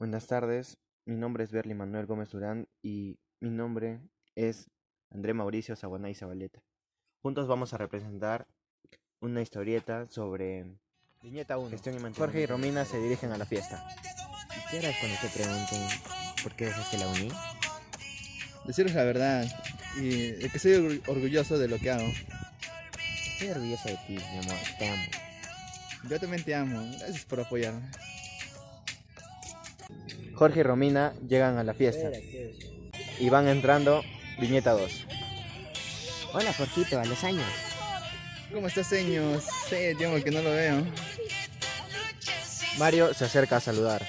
Buenas tardes, mi nombre es Berly Manuel Gómez Durán y mi nombre es André Mauricio Saguanay Zabaleta. Juntos vamos a representar una historieta sobre Viñeta 1. gestión y mantenimiento. Jorge y Romina se dirigen a la fiesta. ¿Qué harás cuando te pregunten por qué dejaste la uni? Decirles la verdad y que soy orgu- orgulloso de lo que hago. Estoy orgulloso de ti, mi amor, te amo. Yo también te amo, gracias por apoyarme. Jorge y Romina llegan a la fiesta y van entrando Viñeta 2. Hola, Jorgito, a los años. ¿Cómo estás, señor? Sí, tiempo que no lo veo. Mario se acerca a saludar.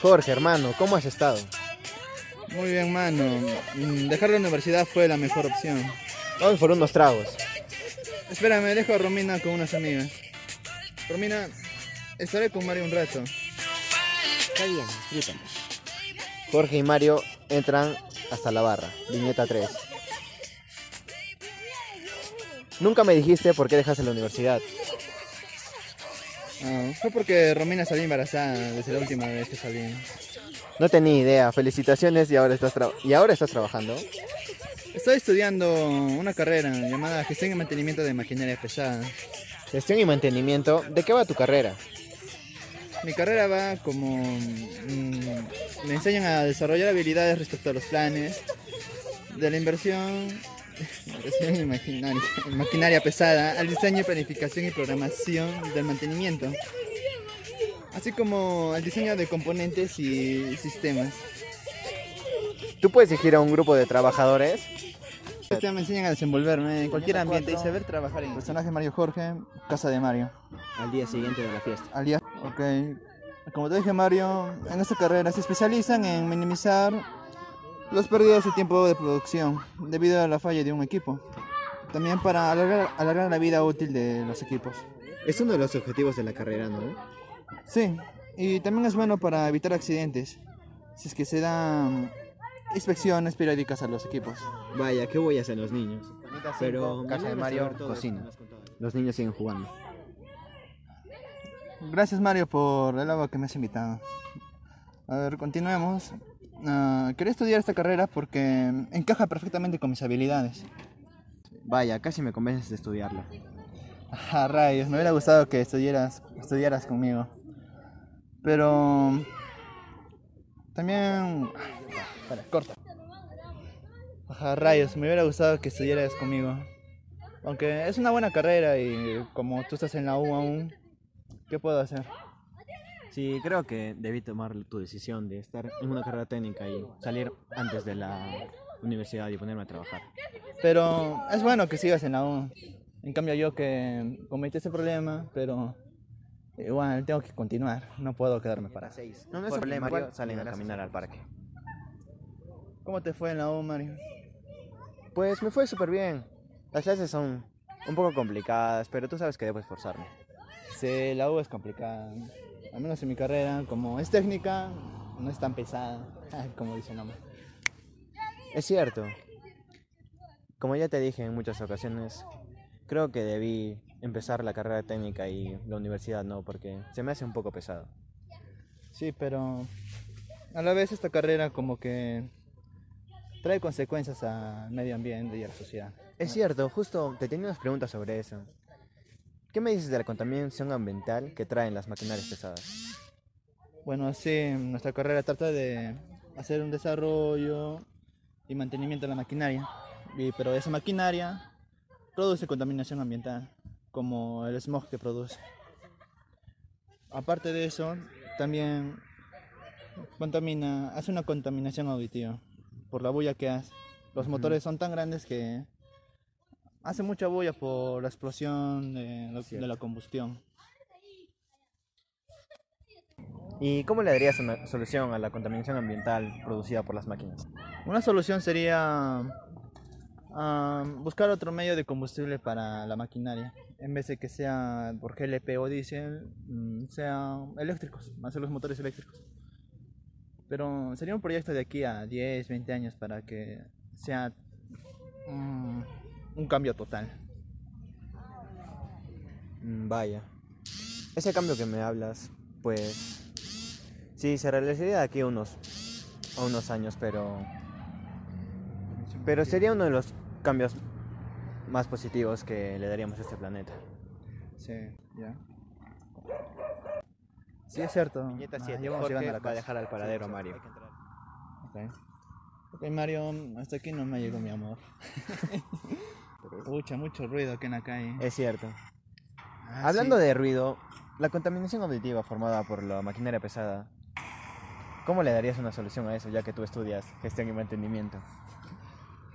Jorge, hermano, ¿cómo has estado? Muy bien, mano. Mm, Dejar la universidad fue la mejor opción. Vamos por unos tragos. Espérame, dejo a Romina con unas amigas. Romina, estaré con Mario un rato. Está bien, disfrútalo. Jorge y Mario entran hasta la barra. Viñeta 3. Nunca me dijiste por qué dejaste la universidad. Ah, fue porque Romina salió embarazada desde la última vez que salí. No tenía idea. Felicitaciones y ahora estás, tra- ¿y ahora estás trabajando. Estoy estudiando una carrera llamada Gestión y Mantenimiento de Maquinaria Pesada. Gestión y mantenimiento. ¿De qué va tu carrera? Mi carrera va como... mm, me enseñan a desarrollar habilidades respecto a los planes de la inversión, inversión en maquinaria, en maquinaria pesada, al diseño, planificación y programación del mantenimiento, así como al diseño de componentes y sistemas. Tú puedes elegir a un grupo de trabajadores. Me enseñan a desenvolverme en cualquier ambiente y saber trabajar en personaje Mario Jorge, casa de Mario. Al día siguiente de la fiesta. Al día. Ok. Como te dije, Mario, en esta carrera se especializan en minimizar las pérdidas de tiempo de producción debido a la falla de un equipo. También para alargar, alargar la vida útil de los equipos. Es uno de los objetivos de la carrera, ¿no? Sí, y también es bueno para evitar accidentes. Si es que se dan inspecciones periódicas a los equipos. Vaya, ¿qué voy a hacer los niños? Pero casa de Mario, cocina. Los niños siguen jugando. Gracias Mario por el agua que me has invitado. A ver, continuemos. Ah, quería estudiar esta carrera porque encaja perfectamente con mis habilidades. Vaya, casi me convences de estudiarla. Ah, rayos, me hubiera gustado que estudiaras, estudiaras conmigo. Pero... También... Espera, corta. Ajá, rayos, me hubiera gustado que estudiaras conmigo. Aunque es una buena carrera y como tú estás en la U aún, ¿qué puedo hacer? Sí, creo que debí tomar tu decisión de estar en una carrera técnica y salir antes de la universidad y ponerme a trabajar. Pero es bueno que sigas en la U. En cambio yo que cometí ese problema, pero igual tengo que continuar. No puedo quedarme para seis. No, no es problema, Mario salen a caminar al parque. ¿Cómo te fue en la U, Mario? Pues me fue súper bien. Las clases son un poco complicadas, pero tú sabes que debo esforzarme. Sí, la U es complicada. Al menos en mi carrera, como es técnica, no es tan pesada, como dice el nombre. Es cierto. Como ya te dije en muchas ocasiones, creo que debí empezar la carrera técnica y la universidad no, porque se me hace un poco pesado. Sí, pero a la vez esta carrera como que trae consecuencias al medio ambiente y a la sociedad. Es cierto, justo te tenía unas preguntas sobre eso. ¿Qué me dices de la contaminación ambiental que traen las maquinarias pesadas? Bueno, sí, nuestra carrera trata de hacer un desarrollo y mantenimiento de la maquinaria, y, pero esa maquinaria produce contaminación ambiental, como el smog que produce. Aparte de eso, también contamina, hace una contaminación auditiva por la bulla que hace. Los motores son tan grandes que hace mucha bulla por la explosión de, la- de la combustión. ¿Y cómo le darías una solución a la contaminación ambiental producida por las máquinas? Una solución sería buscar otro medio de combustible para la maquinaria. En vez de que sea por GLP o diésel, mm, sea eléctricos, hacer los motores eléctricos. Pero sería un proyecto de aquí a 10, 20 años para que sea mm, un cambio total. Mm, Vaya. Ese cambio que me hablas, pues Sí, se realizaría de aquí a unos, a unos años, pero, pero sería uno de los cambios más positivos que le daríamos a este planeta. Sí, ya. Sí, es cierto. Viñeta Ah, 7. ya vamos Jorge llegando a la va a dejar al paradero a Mario. Ok, Mario, hasta aquí no me llegó mi amor. Pucha, mucho ruido aquí en la calle. Es cierto. Ah, Hablando sí. de ruido, la contaminación auditiva formada por la maquinaria pesada, ¿cómo le darías una solución a eso ya que tú estudias gestión y mantenimiento?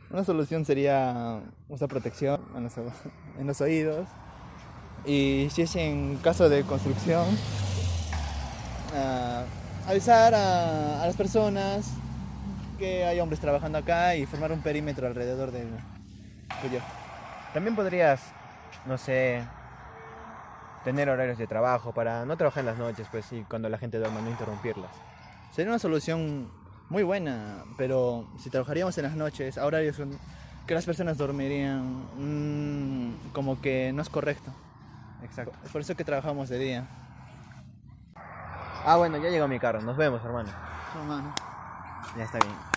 Una solución sería usar protección en los, o- en los oídos. Y si es en caso de construcción, ah, avisar a, a las personas que hay hombres trabajando acá y formar un perímetro alrededor del tuyo. También podrías, no sé, tener horarios de trabajo para no trabajar en las noches, pues y cuando la gente duerma no interrumpirlas. Sería una solución muy buena, pero si trabajaríamos en las noches, a horarios que las personas dormirían, mm, como que no es correcto. Exacto. Es por eso que trabajamos de día. Ah, bueno, ya llegó mi carro. Nos vemos, hermano. No, mano. Ya está bien.